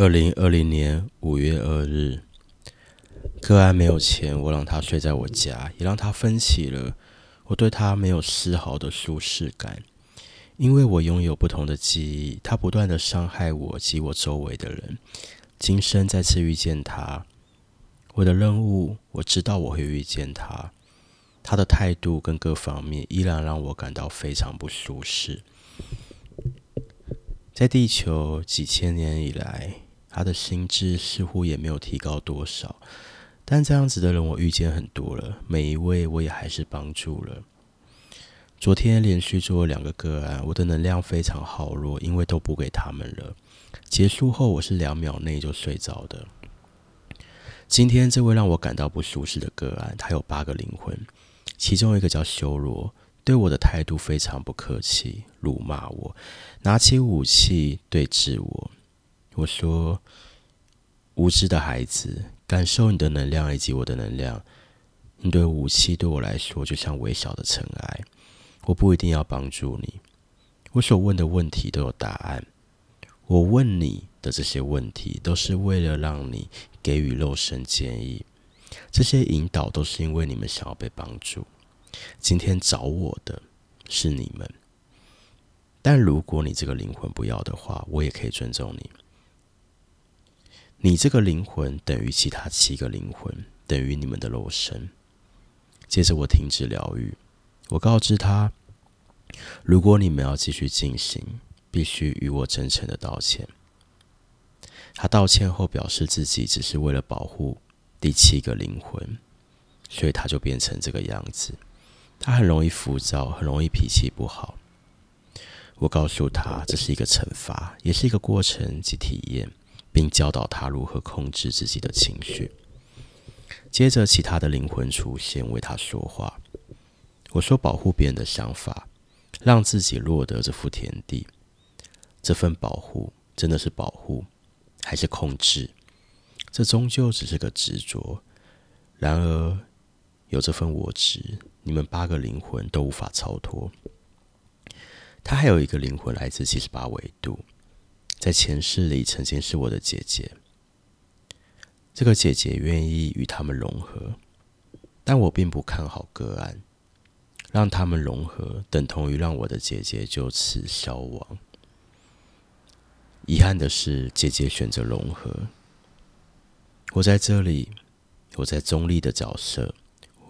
二零二零年五月二日，个案没有钱，我让他睡在我家，也让他分起了。我对他没有丝毫的舒适感，因为我拥有不同的记忆。他不断的伤害我及我周围的人。今生再次遇见他，我的任务，我知道我会遇见他。他的态度跟各方面依然让我感到非常不舒适。在地球几千年以来，他的心智似乎也没有提高多少。但这样子的人我遇见很多了，每一位我也还是帮助了。昨天连续做了两个个案，我的能量非常耗弱，因为都补给他们了。结束后我是两秒内就睡着的。今天这位让我感到不舒适的个案，他有八个灵魂，其中一个叫修罗。对我的态度非常不客气，辱骂我，拿起武器对峙我。我说：“无知的孩子，感受你的能量以及我的能量。你的武器对我来说就像微小的尘埃，我不一定要帮助你。我所问的问题都有答案。我问你的这些问题，都是为了让你给予肉身建议。这些引导都是因为你们想要被帮助。”今天找我的是你们，但如果你这个灵魂不要的话，我也可以尊重你。你这个灵魂等于其他七个灵魂，等于你们的肉身。接着我停止疗愈，我告知他，如果你们要继续进行，必须与我真诚的道歉。他道歉后表示自己只是为了保护第七个灵魂，所以他就变成这个样子。他很容易浮躁，很容易脾气不好。我告诉他，这是一个惩罚，也是一个过程及体验，并教导他如何控制自己的情绪。接着，其他的灵魂出现，为他说话。我说：“保护别人的想法，让自己落得这副田地。这份保护真的是保护，还是控制？这终究只是个执着。然而，有这份我执。”你们八个灵魂都无法超脱。他还有一个灵魂来自七十八维度，在前世里曾经是我的姐姐。这个姐姐愿意与他们融合，但我并不看好个案，让他们融合等同于让我的姐姐就此消亡。遗憾的是，姐姐选择融合。我在这里，我在中立的角色。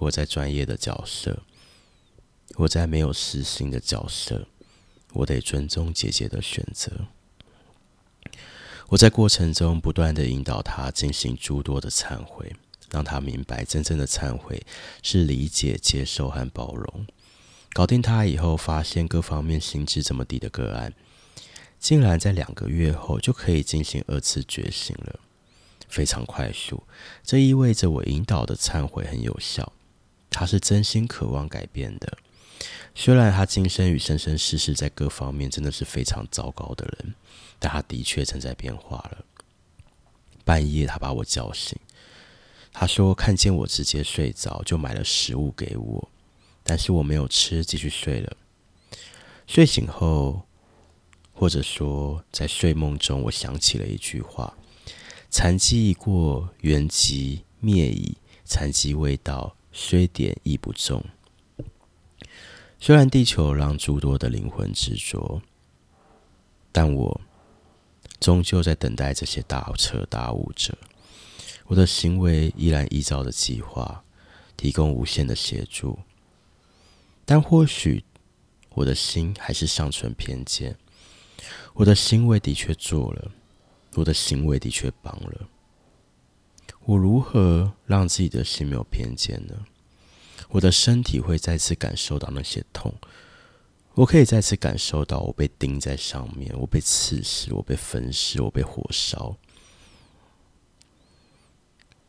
我在专业的角色，我在没有私心的角色，我得尊重姐姐的选择。我在过程中不断的引导他进行诸多的忏悔，让他明白真正的忏悔是理解、接受和包容。搞定他以后，发现各方面心智这么低的个案，竟然在两个月后就可以进行二次觉醒了，非常快速。这意味着我引导的忏悔很有效。他是真心渴望改变的，虽然他今生与生生世世在各方面真的是非常糟糕的人，但他的确正在变化了。半夜，他把我叫醒，他说看见我直接睡着，就买了食物给我，但是我没有吃，继续睡了。睡醒后，或者说在睡梦中，我想起了一句话：残疾已过，原即灭矣；残疾未到。虽点亦不重。虽然地球让诸多的灵魂执着，但我终究在等待这些大彻大悟者。我的行为依然依照着计划，提供无限的协助。但或许我的心还是尚存偏见。我的行为的确做了，我的行为的确帮了。我如何让自己的心没有偏见呢？我的身体会再次感受到那些痛，我可以再次感受到我被钉在上面，我被刺死，我被焚尸，我被火烧，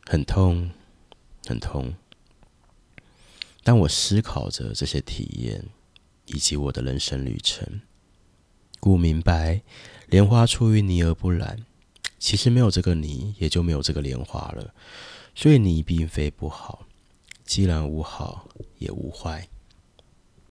很痛，很痛。当我思考着这些体验以及我的人生旅程，故明白，莲花出淤泥而不染。其实没有这个泥，也就没有这个莲花了。所以泥并非不好，既然无好，也无坏。